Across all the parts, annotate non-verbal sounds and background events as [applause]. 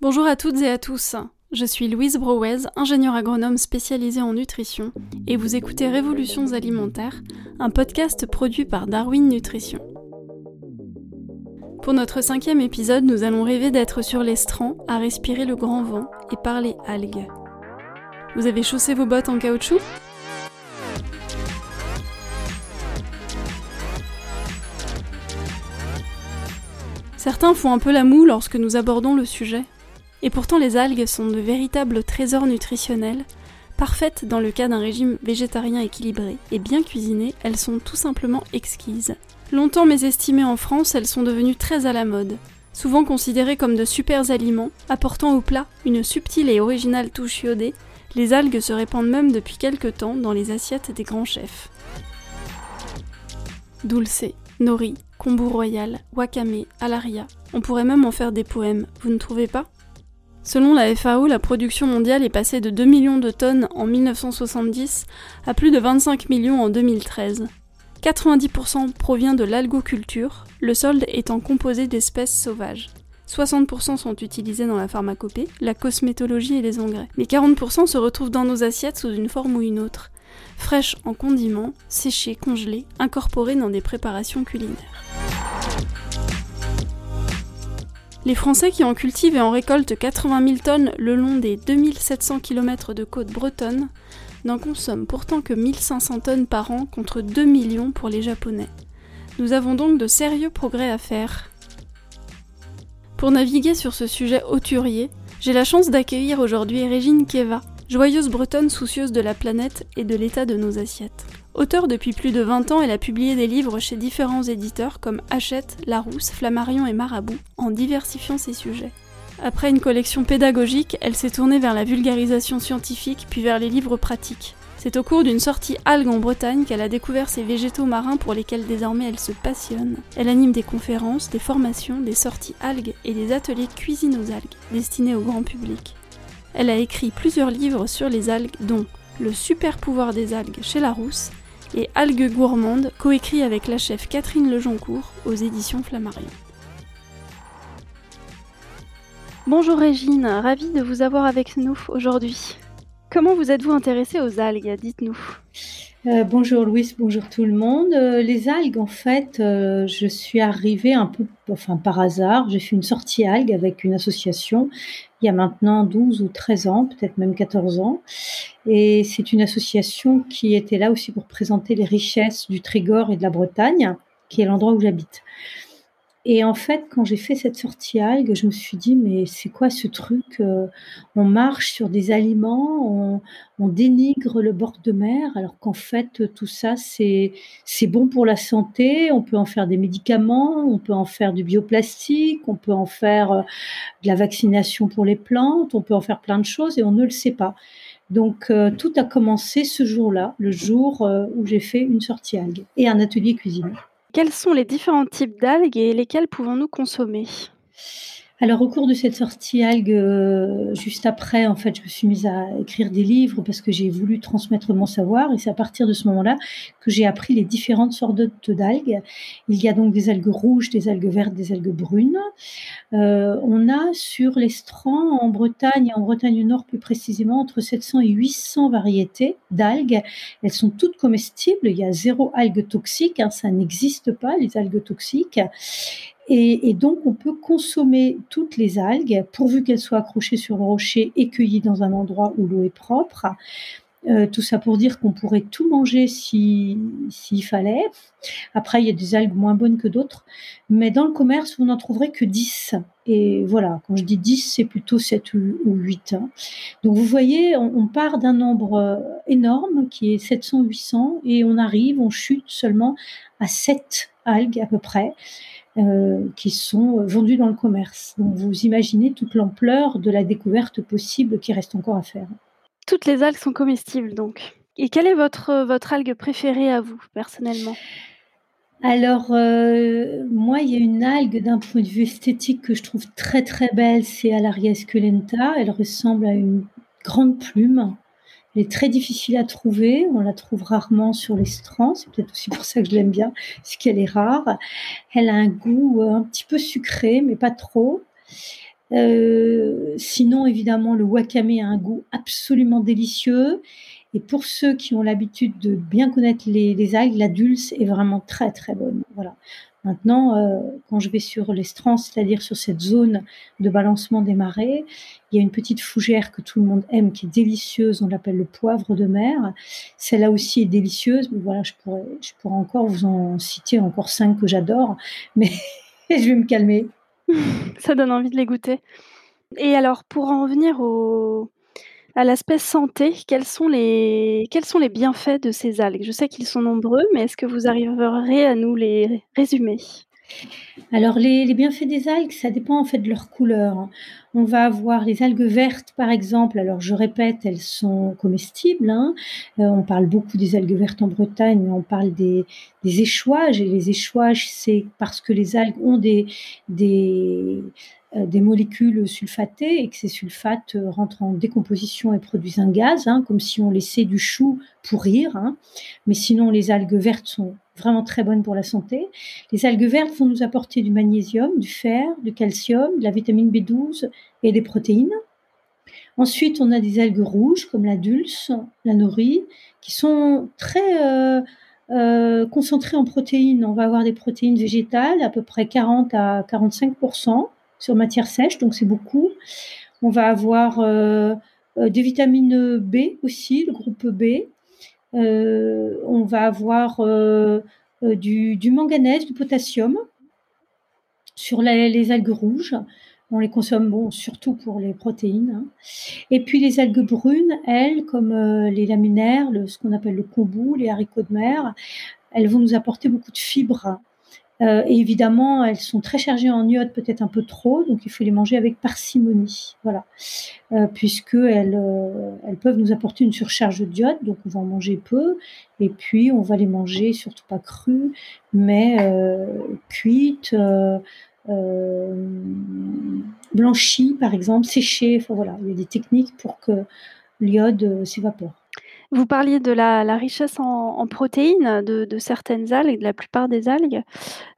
Bonjour à toutes et à tous. Je suis Louise Brouez, ingénieure agronome spécialisée en nutrition, et vous écoutez Révolutions alimentaires, un podcast produit par Darwin Nutrition. Pour notre cinquième épisode, nous allons rêver d'être sur l'estran, à respirer le grand vent et parler algues. Vous avez chaussé vos bottes en caoutchouc? Certains font un peu la moue lorsque nous abordons le sujet. Et pourtant les algues sont de véritables trésors nutritionnels, parfaites dans le cas d'un régime végétarien équilibré, et bien cuisinées, elles sont tout simplement exquises. Longtemps mésestimées en France, elles sont devenues très à la mode. Souvent considérées comme de super aliments, apportant au plat une subtile et originale touche iodée, les algues se répandent même depuis quelque temps dans les assiettes des grands chefs. Dulce, nori, kombu royal, wakame, alaria. On pourrait même en faire des poèmes, vous ne trouvez pas? Selon la FAO, la production mondiale est passée de 2 millions de tonnes en 1970 à plus de 25 millions en 2013. 90% provient de l'algoculture, le solde étant composé d'espèces sauvages. 60% sont utilisés dans la pharmacopée, la cosmétologie et les engrais. Mais 40% se retrouvent dans nos assiettes sous une forme ou une autre, fraîches en condiments, séchées, congelées, incorporées dans des préparations culinaires. Les Français qui en cultivent et en récoltent 80 000 tonnes le long des 2700 km de côte bretonne n'en consomment pourtant que 1500 tonnes par an contre 2 millions pour les Japonais. Nous avons donc de sérieux progrès à faire. Pour naviguer sur ce sujet auturier, j'ai la chance d'accueillir aujourd'hui Régine Keva, joyeuse bretonne soucieuse de la planète et de l'état de nos assiettes. Auteur depuis plus de 20 ans, elle a publié des livres chez différents éditeurs comme Hachette, Larousse, Flammarion et Marabout, en diversifiant ses sujets. Après une collection pédagogique, elle s'est tournée vers la vulgarisation scientifique puis vers les livres pratiques. C'est au cours d'une sortie algues en Bretagne qu'elle a découvert ces végétaux marins pour lesquels désormais elle se passionne. Elle anime des conférences, des formations, des sorties algues et des ateliers cuisine aux algues, destinés au grand public. Elle a écrit plusieurs livres sur les algues, dont Le super pouvoir des algues chez Larousse et Algues gourmandes, coécrit avec la chef Catherine Lejoncourt aux éditions Flammarion. Bonjour Régine, ravie de vous avoir avec nous aujourd'hui. Comment vous êtes-vous intéressée aux algues Dites-nous? Euh, bonjour Louise, bonjour tout le monde. Euh, les algues, en fait, euh, je suis arrivée un peu, enfin par hasard. J'ai fait une sortie algues avec une association il y a maintenant 12 ou 13 ans, peut-être même 14 ans. Et c'est une association qui était là aussi pour présenter les richesses du Trégor et de la Bretagne, qui est l'endroit où j'habite. Et en fait, quand j'ai fait cette sortie algue, je me suis dit, mais c'est quoi ce truc euh, On marche sur des aliments, on, dénigre le bord de mer, alors qu'en fait, tout ça, c'est bon pour la santé. On peut en faire des médicaments, on peut en faire du bioplastique, on peut en faire euh, de la vaccination pour les plantes, on peut en faire plein de choses et on ne le sait pas. Donc, euh, tout a commencé ce jour-là, le jour où j'ai fait une sortie algue et un atelier cuisine. Quels sont les différents types d'algues et lesquels pouvons-nous consommer? Alors au cours de cette sortie algue, euh, juste après, en fait, je me suis mise à écrire des livres parce que j'ai voulu transmettre mon savoir et c'est à partir de ce moment-là que j'ai appris les différentes sortes d'algues. Il y a donc des algues rouges, des algues vertes, des algues brunes. Euh, on a sur l'estran en Bretagne, en Bretagne Nord plus précisément, entre 700 et 800 variétés d'algues. Elles sont toutes comestibles. Il y a zéro algue toxique, hein, ça n'existe pas les algues toxiques. Et, donc, on peut consommer toutes les algues, pourvu qu'elles soient accrochées sur le rocher et cueillies dans un endroit où l'eau est propre. Euh, tout ça pour dire qu'on pourrait tout manger s'il fallait. Après, il y a des algues moins bonnes que d'autres. Mais dans le commerce, vous n'en trouverez que 10. Et voilà, quand je dis 10, c'est plutôt 7 ou 8. Hein. Donc vous voyez, on, on part d'un nombre euh, énorme qui est 700-800 et on arrive, on chute seulement à 7 algues à peu près. Euh, qui sont vendus dans le commerce. Donc vous imaginez toute l'ampleur de la découverte possible qui reste encore à faire. Toutes les algues sont comestibles donc. Et quelle est votre, votre algue préférée à vous personnellement? Alors, euh, moi, il y a une algue d'un point de vue esthétique que je trouve très très belle, c'est Alaria esculenta. Elle ressemble à une grande plume. Elle est très difficile à trouver, on la trouve rarement sur les strands, c'est peut-être aussi pour ça que je l'aime bien, c'est qu'elle est rare. Elle a un goût euh, un petit peu sucré, mais pas trop. sinon, évidemment, le wakame a un goût absolument délicieux. Et pour ceux qui ont l'habitude de bien connaître les, les algues, la dulce est vraiment très très bonne. Voilà. Maintenant, euh, quand je vais sur l'Estrance, c'est-à-dire sur cette zone de balancement des marées, il y a une petite fougère que tout le monde aime, qui est délicieuse, on l'appelle le poivre de mer. Celle-là aussi est délicieuse, mais voilà, je pourrais, je pourrais encore vous en citer encore cinq que j'adore, mais [laughs] je vais me calmer. Ça donne envie de les goûter. Et alors, pour en venir au, l'aspect santé, quels sont les bienfaits de ces algues? Je sais qu'ils sont nombreux, mais est-ce que vous arriverez à nous les résumer? Alors les bienfaits des algues, ça dépend en fait de leur couleur. On va avoir les algues vertes par exemple, alors je répète, elles sont comestibles, hein. Euh, on parle beaucoup des algues vertes en Bretagne, on parle des échouages et les échouages, c'est parce que les algues ont des des molécules sulfatées et que ces sulfates euh, rentrent en décomposition et produisent un gaz, hein, comme si on laissait du chou pourrir. Hein. Mais sinon, les algues vertes sont vraiment très bonnes pour la santé. Les algues vertes vont nous apporter du magnésium, du fer, du calcium, de la vitamine B12 et des protéines. Ensuite, on a des algues rouges comme la dulce, la nori, qui sont très euh, concentrées en protéines. On va avoir des protéines végétales, à peu près 40 à 45 sur matière sèche, donc c'est beaucoup. On va avoir euh, euh, des vitamines B aussi, le groupe B. Euh, on va avoir du, manganèse, du potassium sur les, algues rouges. On les consomme bon, surtout pour les protéines. Hein. Et puis les algues brunes, elles, comme les laminaires, ce qu'on appelle le kombu, les haricots de mer, elles vont nous apporter beaucoup de fibres euh, et évidemment, elles sont très chargées en iode, peut-être un peu trop, donc il faut les manger avec parcimonie, voilà, euh, puisque elles, euh, elles peuvent nous apporter une surcharge d'iode, donc on va en manger peu, et puis on va les manger surtout pas crues, mais euh, cuites, blanchies par exemple, séchées. Enfin voilà, il y a des techniques pour que l'iode s'évapore. Vous parliez de la la richesse en en protéines de de certaines algues, de la plupart des algues.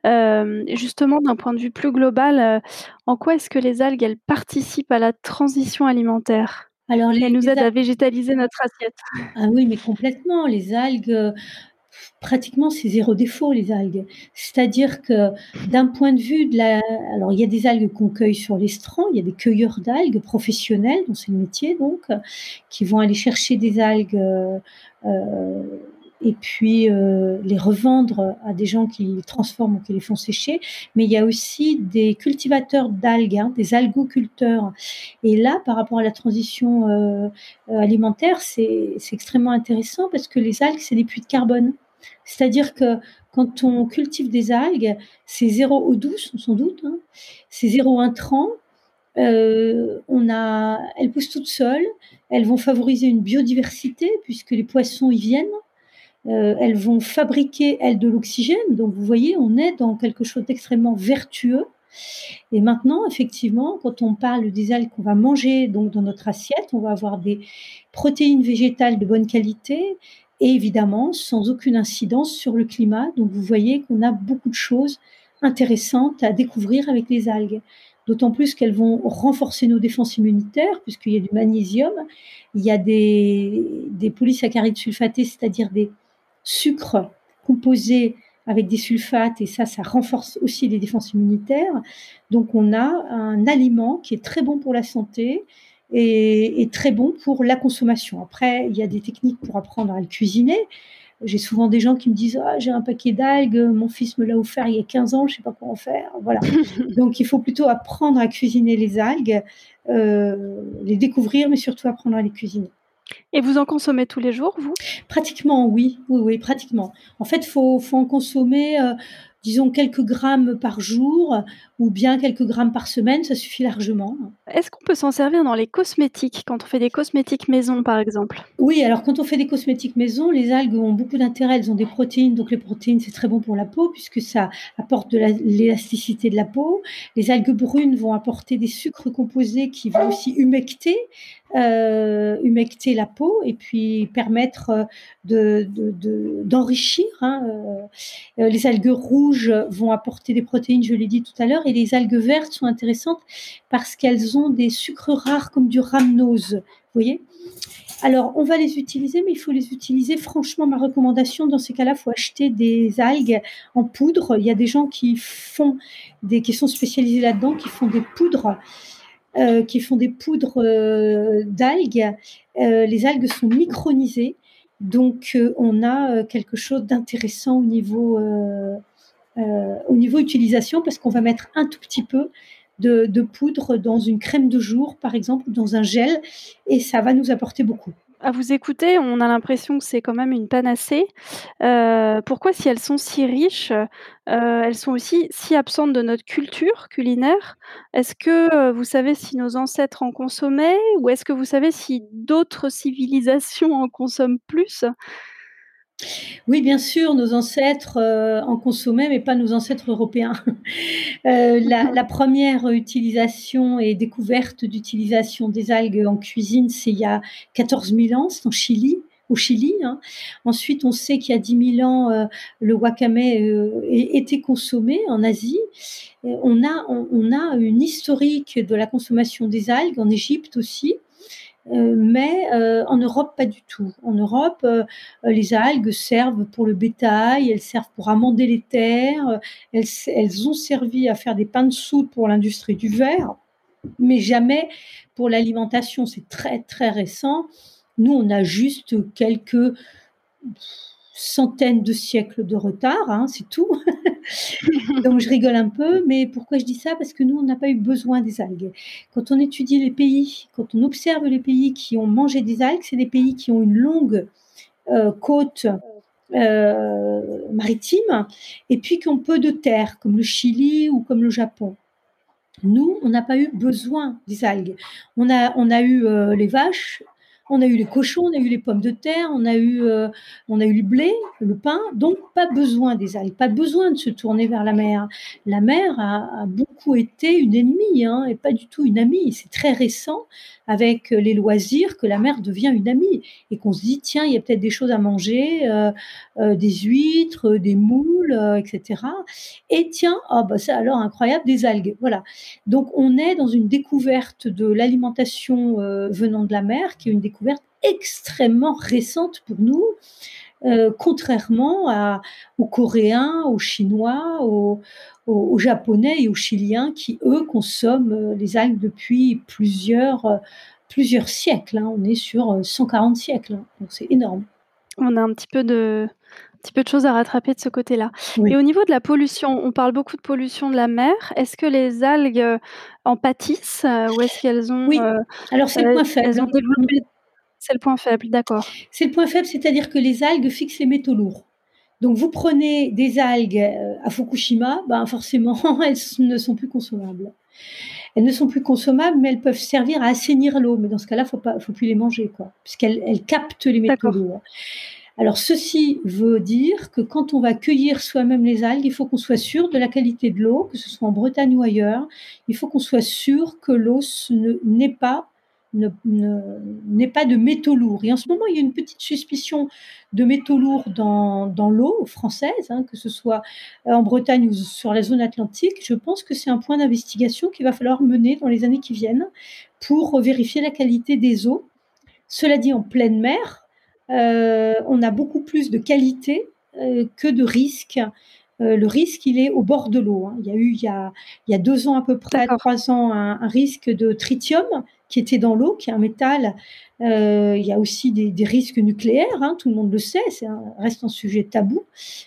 Hem, justement d'un point de vue plus global, heu, en quoi est-ce que les algues, elles participent à la transition alimentaire? Alors les Elles nous aident à végétaliser notre assiette. ah oui, mais complètement, les algues, pratiquement c'est zéro défaut les algues. C'est-à-dire que d'un point de vue de la alors il y a des algues qu'on cueille sur l'estran, il y a des cueilleurs d'algues professionnels, dont c'est le métier donc, qui vont aller chercher des algues, heu heu et puis, heu, les revendre à des gens qui les transforment ou qui les font sécher. Mais il y a aussi des cultivateurs d'algues, hein, des algoculteurs et là, par rapport à la transition, heu alimentaire, c'est extrêmement intéressant parce que les algues, c'est des puits de carbone. C'est-à-dire que quand on cultive des algues, c'est zéro eau douce, sans doute, hein, c'est zéro intrant, on a elles poussent toutes seules, elles vont favoriser une biodiversité puisque les poissons y viennent, heu, elles vont fabriquer, elles, de l'oxygène, donc vous voyez, on est dans quelque chose d'extrêmement vertueux et maintenant, effectivement, quand on parle des algues qu'on va manger donc dans notre assiette, on va avoir des protéines végétales de bonne qualité et évidemment sans aucune incidence sur le climat. Donc vous voyez qu'on a beaucoup de choses intéressantes à découvrir avec les algues. D'autant plus qu'elles vont renforcer nos défenses immunitaires, puisqu'il y a du magnésium, il y a des polysaccharides sulfatés, c'est-à-dire des sucres composés avec des sulfates, et ça, ça renforce aussi les défenses immunitaires. Donc on a un aliment qui est très bon pour la santé, est, très bon pour la consommation. Après, il y a des techniques pour apprendre à le cuisiner. J'ai souvent des gens qui me disent ah, j'ai un paquet d'algues, mon fils me l'a offert il y a 15 ans, je ne sais pas quoi en faire. Voilà. [laughs] Donc il faut plutôt apprendre à cuisiner les algues, euh, les découvrir, mais surtout apprendre à les cuisiner. Et vous en consommez tous les jours, vous? Pratiquement, oui. Oui, oui, pratiquement. En fait, il faut, faut en consommer euh, disons quelques grammes par jour ou bien quelques grammes par semaine, ça suffit largement. Est-ce qu'on peut s'en servir dans les cosmétiques, quand on fait des cosmétiques maison, par exemple? Oui, alors quand on fait des cosmétiques maison, les algues ont beaucoup d'intérêt, elles ont des protéines, donc les protéines, c'est très bon pour la peau puisque ça apporte de l'élasticité de la peau. Les algues brunes vont apporter des sucres composés qui vont aussi humecter, euh, humecter la peau et puis permettre de, d'enrichir. Hein, les algues rouges vont apporter des protéines, je l'ai dit tout à l'heure, et les algues vertes sont intéressantes parce qu'elles ont des sucres rares comme du rhamnose. Vous voyez alors, on va les utiliser, mais il faut les utiliser. Franchement, ma recommandation dans ces cas-là, il faut acheter des algues en poudre. Il y a des gens qui font des, qui sont spécialisés là-dedans, qui font des poudres, euh, qui font des poudres euh, d'algues. Euh, les algues sont micronisées, donc on a quelque chose d'intéressant au niveau, au niveau utilisation, parce qu'on va mettre un tout petit peu de, poudre dans une crème de jour, par exemple, ou dans un gel, et ça va nous apporter beaucoup. À vous écouter, on a l'impression que c'est quand même une panacée. Euh, pourquoi, si elles sont si riches, euh, elles sont aussi si absentes de notre culture culinaire? Est-ce que, euh, vous savez si nos ancêtres en consommaient? Ou est-ce que vous savez si d'autres civilisations en consomment plus? Oui, bien sûr, nos ancêtres euh, en consommaient, mais pas nos ancêtres européens. [laughs] Euh, la, première utilisation et découverte d'utilisation des algues en cuisine, c'est il y a 14 000 ans, c'est en Chili, au Chili. Hein. Ensuite, on sait qu'il y a 10 000 ans, euh, le wakame était consommé en Asie. on, a, on, a une historique de la consommation des algues en Égypte aussi. Euh, mais euh, en Europe, pas du tout. En Europe, euh, les algues servent pour le bétail, elles servent pour amender les terres, elles, ont servi à faire des pains de soude pour l'industrie du verre, mais jamais pour l'alimentation. C'est très, très récent. Nous, on a juste quelques centaines de siècles de retard, hein, c'est tout. [laughs] [laughs] Donc je rigole un peu, mais pourquoi je dis ça? Parce que nous, on n'a pas eu besoin des algues. Quand on étudie les pays, quand on observe les pays qui ont mangé des algues, c'est des pays qui ont une longue euh, côte euh, maritime et puis qui ont peu de terre, comme le Chili ou comme le Japon. Nous, on n'a pas eu besoin des algues. On a, on a eu euh, les vaches, on a eu les cochons, on a eu les pommes de terre, on a eu, euh, on a eu le blé, le pain, donc pas besoin des algues, pas besoin de se tourner vers la mer. La mer a, beaucoup été une ennemie hein, et pas du tout une amie. C'est très récent avec les loisirs que la mer devient une amie et qu'on se dit tiens il y a peut-être des choses à manger, euh, euh, des huîtres, des moules, etc. Et tiens oh bah ça alors incroyable des algues. Voilà. Donc on est dans une découverte de l'alimentation venant de la mer qui est une découverte extrêmement récente pour nous, euh, contrairement à, aux Coréens, aux Chinois, aux, Japonais et aux Chiliens qui, eux, consomment euh, les algues depuis plusieurs, euh, plusieurs siècles. Hein. On est sur 140 siècles, hein. donc c'est énorme. On a un petit peu de, petit peu de choses à rattraper de ce côté-là. Et au niveau de la pollution, on parle beaucoup de pollution de la mer. Est-ce que les algues en pâtissent ou est-ce qu'elles ont, oui. alors c'est le point faible. Elles ont développé c'est le point faible, d'accord. C'est le point faible, c'est-à-dire que les algues fixent les métaux lourds. Donc vous prenez des algues euh, à Fukushima, ben forcément [laughs] elles ne sont plus consommables. Elles ne sont plus consommables, mais elles peuvent servir à assainir l'eau. Mais dans ce cas-là, il ne faut plus les manger, quoi, puisqu'elles elles captent les métaux lourds. Alors ceci veut dire que quand on va cueillir soi-même les algues, il faut qu'on soit sûr de la qualité de l'eau, que ce soit en Bretagne ou ailleurs. Il faut qu'on soit sûr que l'eau n'est pas n'est pas de métaux lourds. Et en ce moment, il y a une petite suspicion de métaux lourds dans, dans l'eau française, hein, que ce soit euh, en Bretagne ou sur la zone atlantique. Je pense que c'est un point d'investigation qu'il va falloir mener dans les années qui viennent pour vérifier la qualité des eaux. Cela dit, en pleine mer, euh, on a beaucoup plus de qualité euh, que de risques. le risque, il est au bord de l'eau. Hein. Il y a eu, il y a, il y a deux ans à peu près, trois ans, un, un risque de tritium qui était dans l'eau, qui est un métal. Euh, il y a aussi des, risques nucléaires, hein, tout le monde le sait, c'est reste un sujet tabou,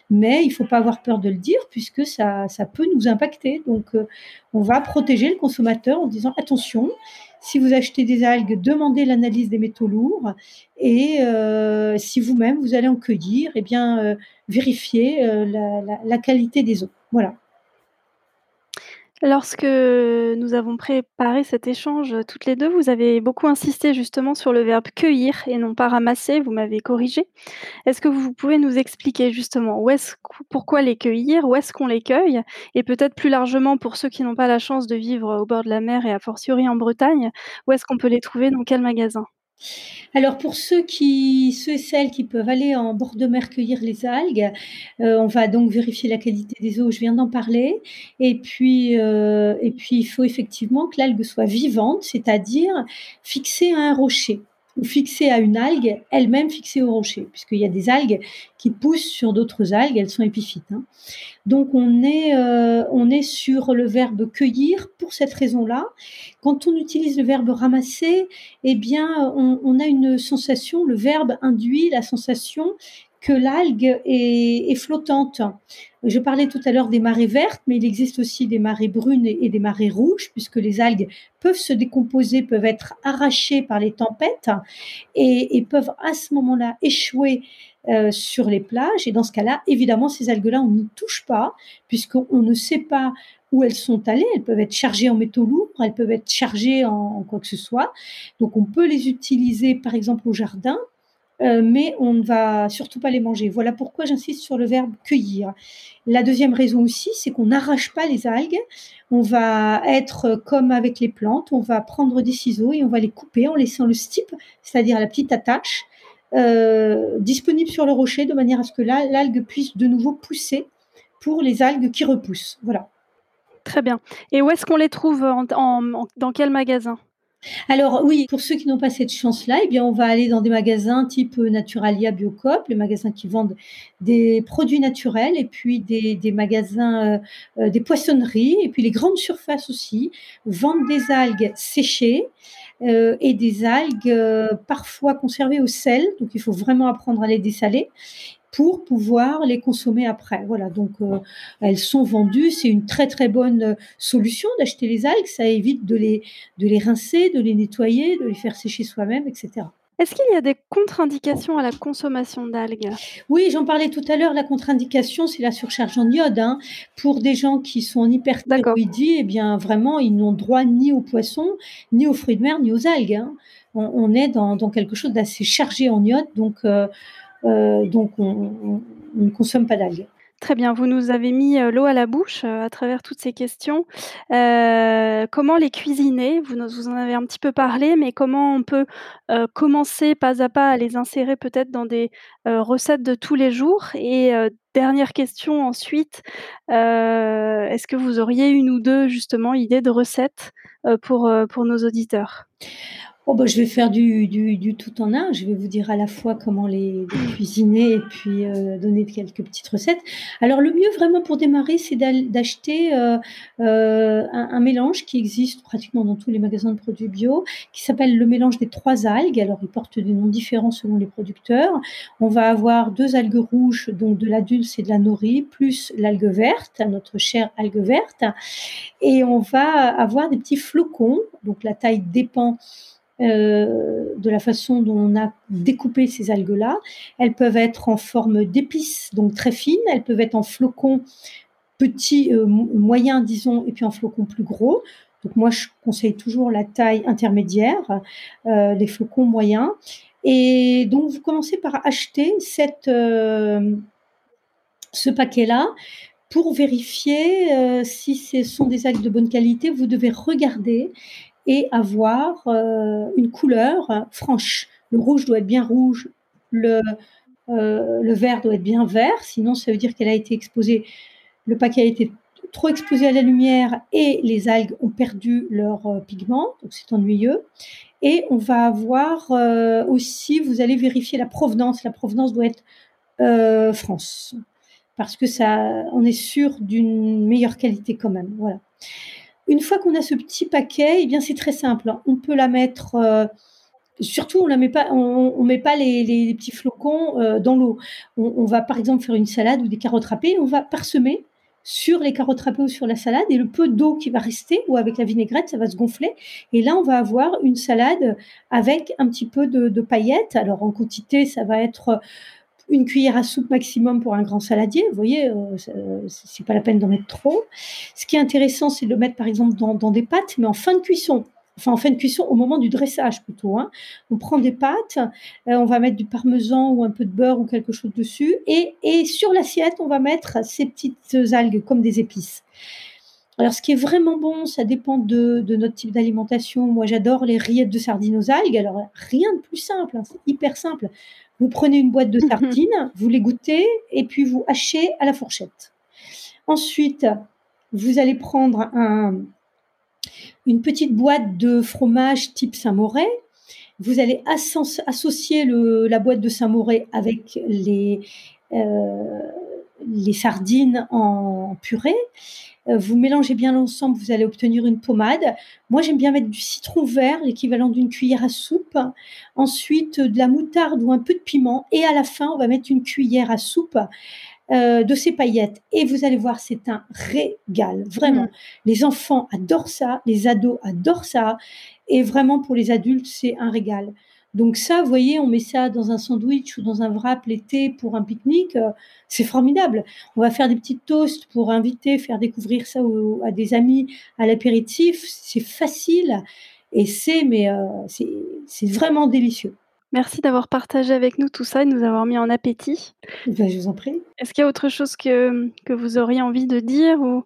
mais il ne faut pas avoir peur de le dire puisque ça, ça peut nous impacter. Donc, euh, on va protéger le consommateur en disant attention, si vous achetez des algues, demandez l'analyse des métaux lourds et euh, si vous-même vous allez en cueillir, eh bien, vérifiez la, la qualité des eaux. Voilà. Lorsque nous avons préparé cet échange, toutes les 2, vous avez beaucoup insisté justement sur le verbe cueillir et non pas ramasser, vous m'avez corrigée. Est-ce que vous pouvez nous expliquer justement pourquoi les cueillir? Où est-ce qu'on les cueille? Et peut-être plus largement pour ceux qui n'ont pas la chance de vivre au bord de la mer et a fortiori en Bretagne, où est-ce qu'on peut les trouver? Dans quel magasin? Alors pour ceux et celles qui peuvent aller en bord de mer cueillir les algues, heu, on va donc vérifier la qualité des eaux, je viens d'en parler. Et puis, puis il faut effectivement que l'algue soit vivante, c'est-à-dire fixée à un rocher ou fixée à une algue, elle-même fixée au rocher, puisqu'il y a des algues qui poussent sur d'autres algues, elles sont épiphytes, hein. Donc on est, heu, on est sur le verbe cueillir pour cette raison-là. Quand on utilise le verbe ramasser, eh bien, on a une sensation, le verbe induit la sensation que l'algue est flottante. Je parlais tout à l'heure des marées vertes, mais il existe aussi des marées brunes et des marées rouges, puisque les algues peuvent se décomposer, peuvent être arrachées par les tempêtes et peuvent à ce moment-là échouer, heu, sur les plages et dans ce cas-là, évidemment, ces algues-là, on n'y touche pas puisqu'on ne sait pas où elles sont allées. Elles peuvent être chargées en métaux lourds, elles peuvent être chargées en quoi que ce soit. Donc on peut les utiliser, par exemple, au jardin, heu, mais on ne va surtout pas les manger. Voilà pourquoi j'insiste sur le verbe cueillir. La 2e raison aussi, c'est qu'on n'arrache pas les algues. On va être comme avec les plantes, on va prendre des ciseaux et on va les couper en laissant le stipe, c'est-à-dire la petite attache, heu, disponible sur le rocher de manière à ce que l'al l'algue puisse de nouveau pousser pour les algues qui repoussent. Voilà. Très bien et où est-ce qu'on les trouve dans quel magasin? Alors oui, pour ceux qui n'ont pas cette chance-là, eh bien, on va aller dans des magasins type, heu, Naturalia, Biocoop, les magasins qui vendent des produits naturels et puis des magasins, heu heu, des poissonneries et puis les grandes surfaces aussi vendent des algues séchées, et des algues, parfois conservées au sel, donc il faut vraiment apprendre à les dessaler pour pouvoir les consommer après. Voilà, donc heu, elles sont vendues, c'est une très, très bonne solution d'acheter les algues, ça évite de les de les rincer, de les nettoyer, de les faire sécher soi-même et cetera. Est-ce qu'il y a des contre-indications à la consommation d'algues? Oui, j'en parlais tout à l'heure, la contre-indication, c'est la surcharge en iode, hein. Pour des gens qui sont en hyperthyroïdie et bien, vraiment, ils n'ont droit ni aux poissons, ni aux fruits de mer, ni aux algues, hein. On on est dans dans quelque chose d'assez chargé en iode, donc heu, donc on ne consomme pas d'algues. Très bien, vous nous avez mis, heu, l'eau à la bouche, heu, à travers toutes ces questions. Comment les cuisiner? Vous vous en avez un petit peu parlé, mais comment on peut, commencer pas à pas à les insérer peut-être dans des, recettes de tous les jours? Et dernière question ensuite, est-ce que vous auriez 1 ou 2 justement idées de recettes, pour, pour nos auditeurs? Oh bah, je vais faire du du du tout en un. Je vais vous dire à la fois comment les les cuisiner et puis, heu, donner quelques petites recettes. Alors le mieux vraiment pour démarrer, c'est d'acheter, heu heu, un un mélange qui existe pratiquement dans tous les magasins de produits bio, qui s'appelle le mélange des 3 algues. Alors il porte des noms différents selon les producteurs. On va avoir 2 algues rouges, donc de la dulse et de la nori, plus l'algue verte, notre chère algue verte et on va avoir des petits flocons, donc la taille dépend, heu, de la façon dont on a découpé ces algues-là. Elles peuvent être en forme d'épices, donc très fines, elles peuvent être en flocons petits, mo moyens disons et puis en flocons plus gros. Donc moi, je conseille toujours la taille intermédiaire, heu, les flocons moyens et donc vous commencez par acheter ce paquet-là. Pour vérifier, si ce sont des algues de bonne qualité, vous devez regarder et avoir, heu, une couleur franche. Le rouge doit être bien rouge, le, heu, le vert doit être bien vert, sinon ça veut dire qu'elle a été exposée le paquet a été trop exposé à la lumière et les algues ont perdu leur, heu, pigment, donc c'est ennuyeux et on va avoir, aussi vous allez vérifier la provenance. La provenance doit être, France, parce que ça on est sûr d'une meilleure qualité quand même, voilà. Une fois qu'on a ce petit paquet et bien, c'est très simple, hein. On peut la mettre, heu surtout on la met pas on on met pas les petits flocons, heu, dans l'eau. On va par exemple faire une salade ou des carottes râpées, on va parsemer sur les carottes râpées ou sur la salade et le peu d'eau qui va rester ou avec la vinaigrette, ça va se gonfler et là, on va avoir une salade avec un petit peu de de paillettes. Alors en quantité, ça va être, une cuillère à soupe maximum pour un grand saladier. Vous voyez, c'est pas la peine d'en mettre trop. Ce qui est intéressant, c'est de le mettre par exemple dans, des pâtes, mais en fin de cuisson enfin en fin de cuisson au moment du dressage plutôt. Hein. On prend des pâtes, euh, on va mettre du parmesan ou un peu de beurre ou quelque chose dessus, et, sur l'assiette on va mettre ces petites algues comme des épices. Alors ce qui est vraiment bon, ça dépend de, de notre type d'alimentation. Moi j'adore les rillettes de sardines aux algues. Alors rien de plus simple, hein, c'est hyper simple. Vous prenez une boîte de sardines, vous les goûtez et puis vous hachez à la fourchette. Ensuite, vous allez prendre un, une petite boîte de fromage type Saint-Mauré. Vous allez associer la boîte de Saint-Mauré avec les, euh, les sardines en purée. Euh, vous mélangez bien l'ensemble, vous allez obtenir une pommade. Moi, j'aime bien mettre du citron vert, l'équivalent d'une cuillère à soupe. Ensuite, de la moutarde ou un peu de piment. Et à la fin, on va mettre une cuillère à soupe euh, de ces paillettes. Et vous allez voir, c'est un régal, vraiment. Mm. Les enfants adorent ça, les ados adorent ça, et vraiment pour les adultes, c'est un régal. Donc ça, vous voyez, on met ça dans un sandwich ou dans un wrap l'été pour un pique-nique, euh, c'est formidable. On va faire des petites toasts pour inviter, faire découvrir ça à des amis à l'apéritif, c'est facile et c'est mais euh, c'est vraiment délicieux. Merci d'avoir partagé avec nous tout ça et de nous avoir mis en appétit. Ben, je vous en prie. Est-ce qu'il y a autre chose que, que vous auriez envie de dire ou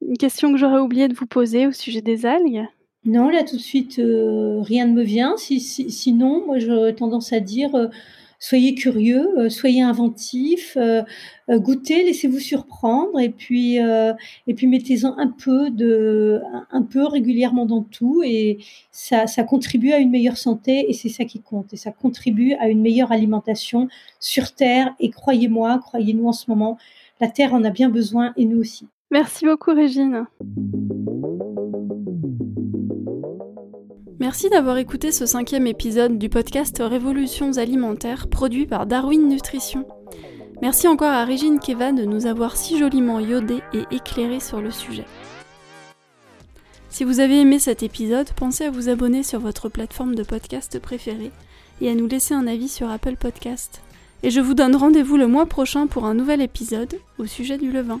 une question que j'aurais oublié de vous poser au sujet des algues? Non, là tout de suite, euh, rien ne me vient. Si, sinon, moi j'aurais tendance à dire euh, soyez curieux, euh, soyez inventifs, euh, goûtez, laissez-vous surprendre et puis puis mettez-en un peu de un peu régulièrement dans tout et ça ça contribue à une meilleure santé et c'est ça qui compte et ça contribue à une meilleure alimentation sur terre et croyez-moi, croyez-nous en ce moment, la terre en a bien besoin et nous aussi. Merci beaucoup Régine. Merci d'avoir écouté ce cinquième épisode du podcast Révolutions alimentaires produit par Darwin Nutrition. Merci encore à Régine Keva de nous avoir si joliment iodé et éclairé sur le sujet. Si vous avez aimé cet épisode, pensez à vous abonner sur votre plateforme de podcast préférée et à nous laisser un avis sur Apple Podcast. Et je vous donne rendez-vous le mois prochain pour un nouvel épisode au sujet du levain.